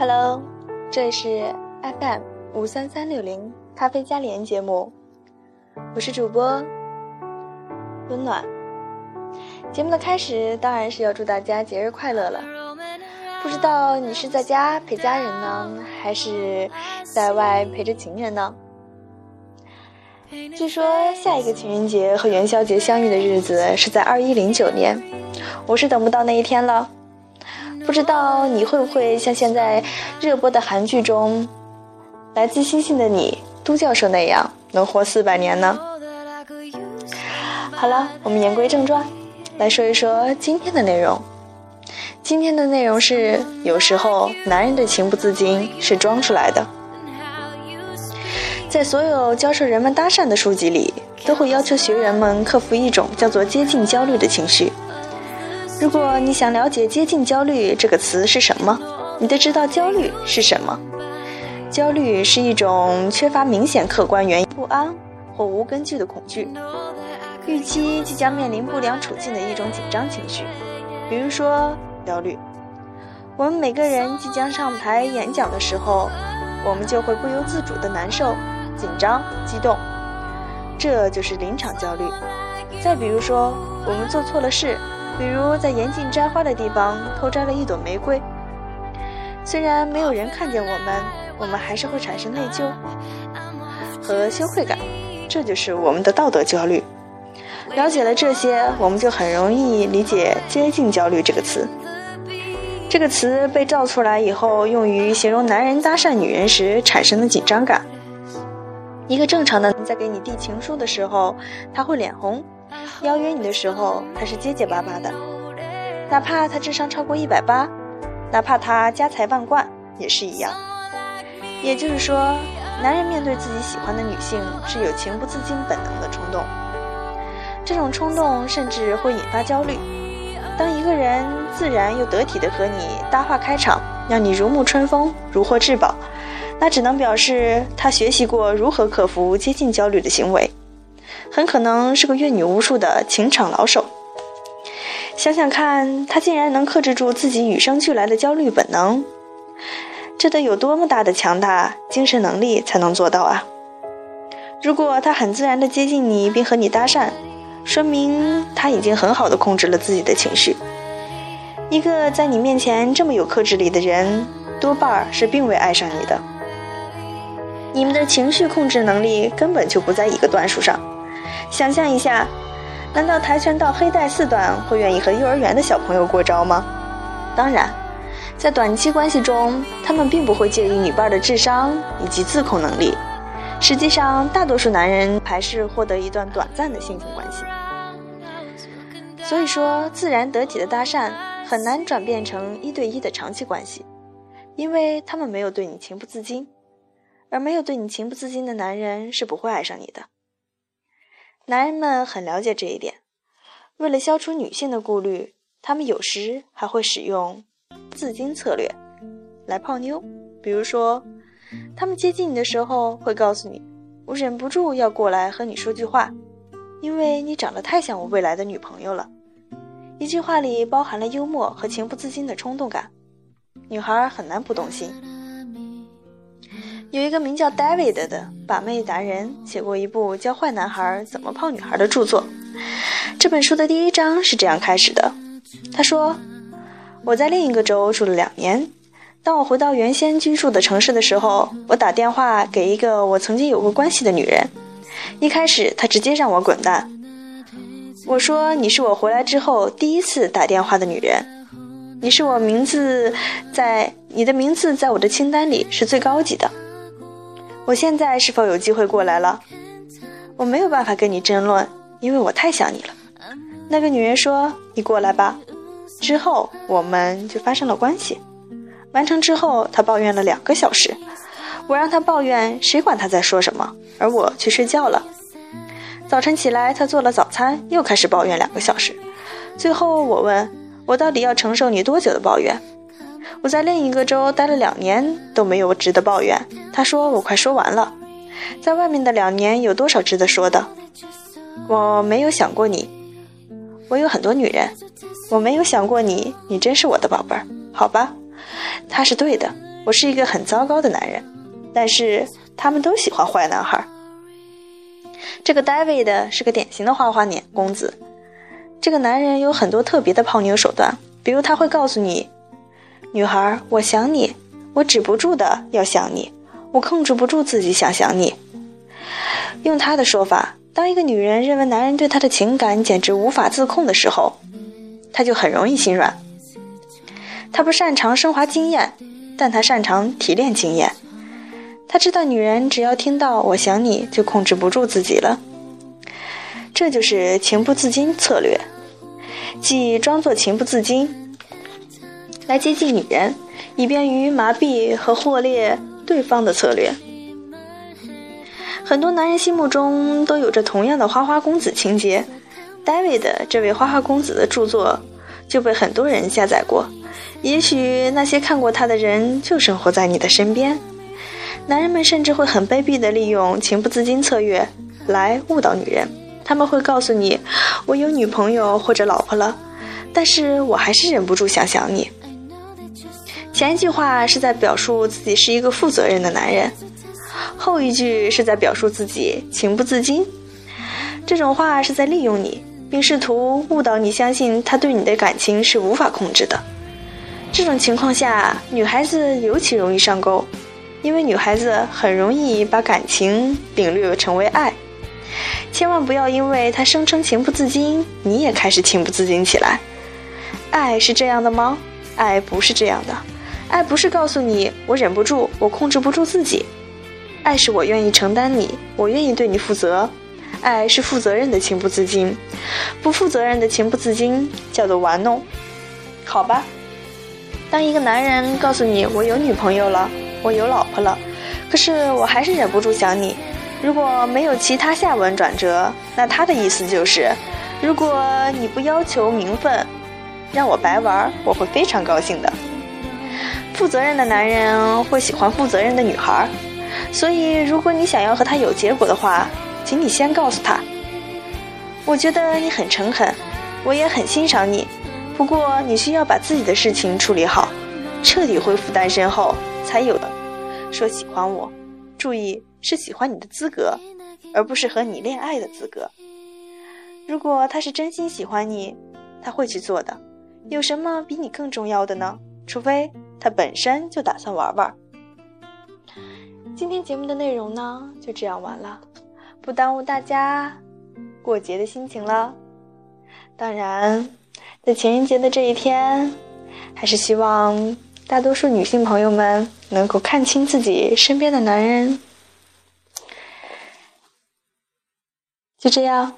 Hello，这里是 FM 五三三六零咖啡加连节目，我是主播温暖。节目的开始当然是要祝大家节日快乐了。不知道你是在家陪家人呢，还是在外陪着情人呢？据说下一个情人节和元宵节相遇的日子是在二一零九年，我是等不到那一天了。不知道你会不会像现在热播的韩剧中《来自星星的你》都教授那样能活四百年呢？好了，我们言归正传，来说一说今天的内容。今天的内容是：有时候男人的情不自禁是装出来的。在所有教授人们搭讪的书籍里，都会要求学员们克服一种叫做接近焦虑的情绪。如果你想了解“接近焦虑”这个词是什么，你得知道焦虑是什么。焦虑是一种缺乏明显客观原因、不安或无根据的恐惧，预期即将面临不良处境的一种紧张情绪。比如说，焦虑。我们每个人即将上台演讲的时候，我们就会不由自主的难受。紧张、激动，这就是临场焦虑。再比如说，我们做错了事，比如在严禁摘花的地方偷摘了一朵玫瑰，虽然没有人看见我们，我们还是会产生内疚和羞愧感，这就是我们的道德焦虑。了解了这些，我们就很容易理解“接近焦虑”这个词。这个词被造出来以后，用于形容男人搭讪女人时产生的紧张感。一个正常的人在给你递情书的时候，他会脸红；邀约你的时候，他是结结巴巴的。哪怕他智商超过一百八，哪怕他家财万贯，也是一样。也就是说，男人面对自己喜欢的女性是有情不自禁本能的冲动，这种冲动甚至会引发焦虑。当一个人自然又得体的和你搭话开场，让你如沐春风，如获至宝。那只能表示他学习过如何克服接近焦虑的行为，很可能是个阅女无数的情场老手。想想看，他竟然能克制住自己与生俱来的焦虑本能，这得有多么大的强大精神能力才能做到啊！如果他很自然地接近你并和你搭讪，说明他已经很好地控制了自己的情绪。一个在你面前这么有克制力的人，多半是并未爱上你的。你们的情绪控制能力根本就不在一个段数上。想象一下，难道跆拳道黑带四段会愿意和幼儿园的小朋友过招吗？当然，在短期关系中，他们并不会介意女伴的智商以及自控能力。实际上，大多数男人还是获得一段短暂的性情关系。所以说，自然得体的搭讪很难转变成一对一的长期关系，因为他们没有对你情不自禁。而没有对你情不自禁的男人是不会爱上你的。男人们很了解这一点，为了消除女性的顾虑，他们有时还会使用自矜策略来泡妞。比如说，他们接近你的时候会告诉你：“我忍不住要过来和你说句话，因为你长得太像我未来的女朋友了。”一句话里包含了幽默和情不自禁的冲动感，女孩很难不动心。有一个名叫 David 的把妹达人写过一部教坏男孩怎么泡女孩的著作。这本书的第一章是这样开始的：他说，我在另一个州住了两年。当我回到原先居住的城市的时候，我打电话给一个我曾经有过关系的女人。一开始，她直接让我滚蛋。我说：“你是我回来之后第一次打电话的女人，你是我名字在你的名字在我的清单里是最高级的。”我现在是否有机会过来了？我没有办法跟你争论，因为我太想你了。那个女人说：“你过来吧。”之后我们就发生了关系。完成之后，她抱怨了两个小时。我让她抱怨，谁管她在说什么？而我去睡觉了。早晨起来，她做了早餐，又开始抱怨两个小时。最后我问：“我到底要承受你多久的抱怨？”我在另一个州待了两年，都没有值得抱怨。他说：“我快说完了，在外面的两年有多少值得说的？我没有想过你，我有很多女人，我没有想过你，你真是我的宝贝儿，好吧？他是对的，我是一个很糟糕的男人，但是他们都喜欢坏男孩。这个 David 是个典型的花花脸公子。这个男人有很多特别的泡妞手段，比如他会告诉你：“女孩，我想你，我止不住的要想你，我控制不住自己想想你。”用他的说法，当一个女人认为男人对她的情感简直无法自控的时候，她就很容易心软。他不擅长升华经验，但他擅长提炼经验。他知道女人只要听到“我想你”，就控制不住自己了。这就是情不自禁策略，即装作情不自禁来接近女人，以便于麻痹和获猎对方的策略。很多男人心目中都有着同样的花花公子情节。David 这位花花公子的著作就被很多人下载过，也许那些看过他的人就生活在你的身边。男人们甚至会很卑鄙地利用情不自禁策略来误导女人。他们会告诉你：“我有女朋友或者老婆了，但是我还是忍不住想想你。”前一句话是在表述自己是一个负责任的男人，后一句是在表述自己情不自禁。这种话是在利用你，并试图误导你相信他对你的感情是无法控制的。这种情况下，女孩子尤其容易上钩。因为女孩子很容易把感情领略成为爱，千万不要因为他声称情不自禁，你也开始情不自禁起来。爱是这样的吗？爱不是这样的，爱不是告诉你我忍不住，我控制不住自己。爱是我愿意承担你，我愿意对你负责。爱是负责任的情不自禁，不负责任的情不自禁叫做玩弄。好吧，当一个男人告诉你我有女朋友了。我有老婆了，可是我还是忍不住想你。如果没有其他下文转折，那他的意思就是：如果你不要求名分，让我白玩，我会非常高兴的。负责任的男人会喜欢负责任的女孩，所以如果你想要和他有结果的话，请你先告诉他：我觉得你很诚恳，我也很欣赏你，不过你需要把自己的事情处理好，彻底恢复单身后。才有的说喜欢我，注意是喜欢你的资格，而不是和你恋爱的资格。如果他是真心喜欢你，他会去做的。有什么比你更重要的呢？除非他本身就打算玩玩。今天节目的内容呢，就这样完了，不耽误大家过节的心情了。当然，在情人节的这一天，还是希望。大多数女性朋友们能够看清自己身边的男人，就这样，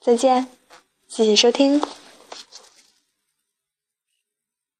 再见，谢谢收听。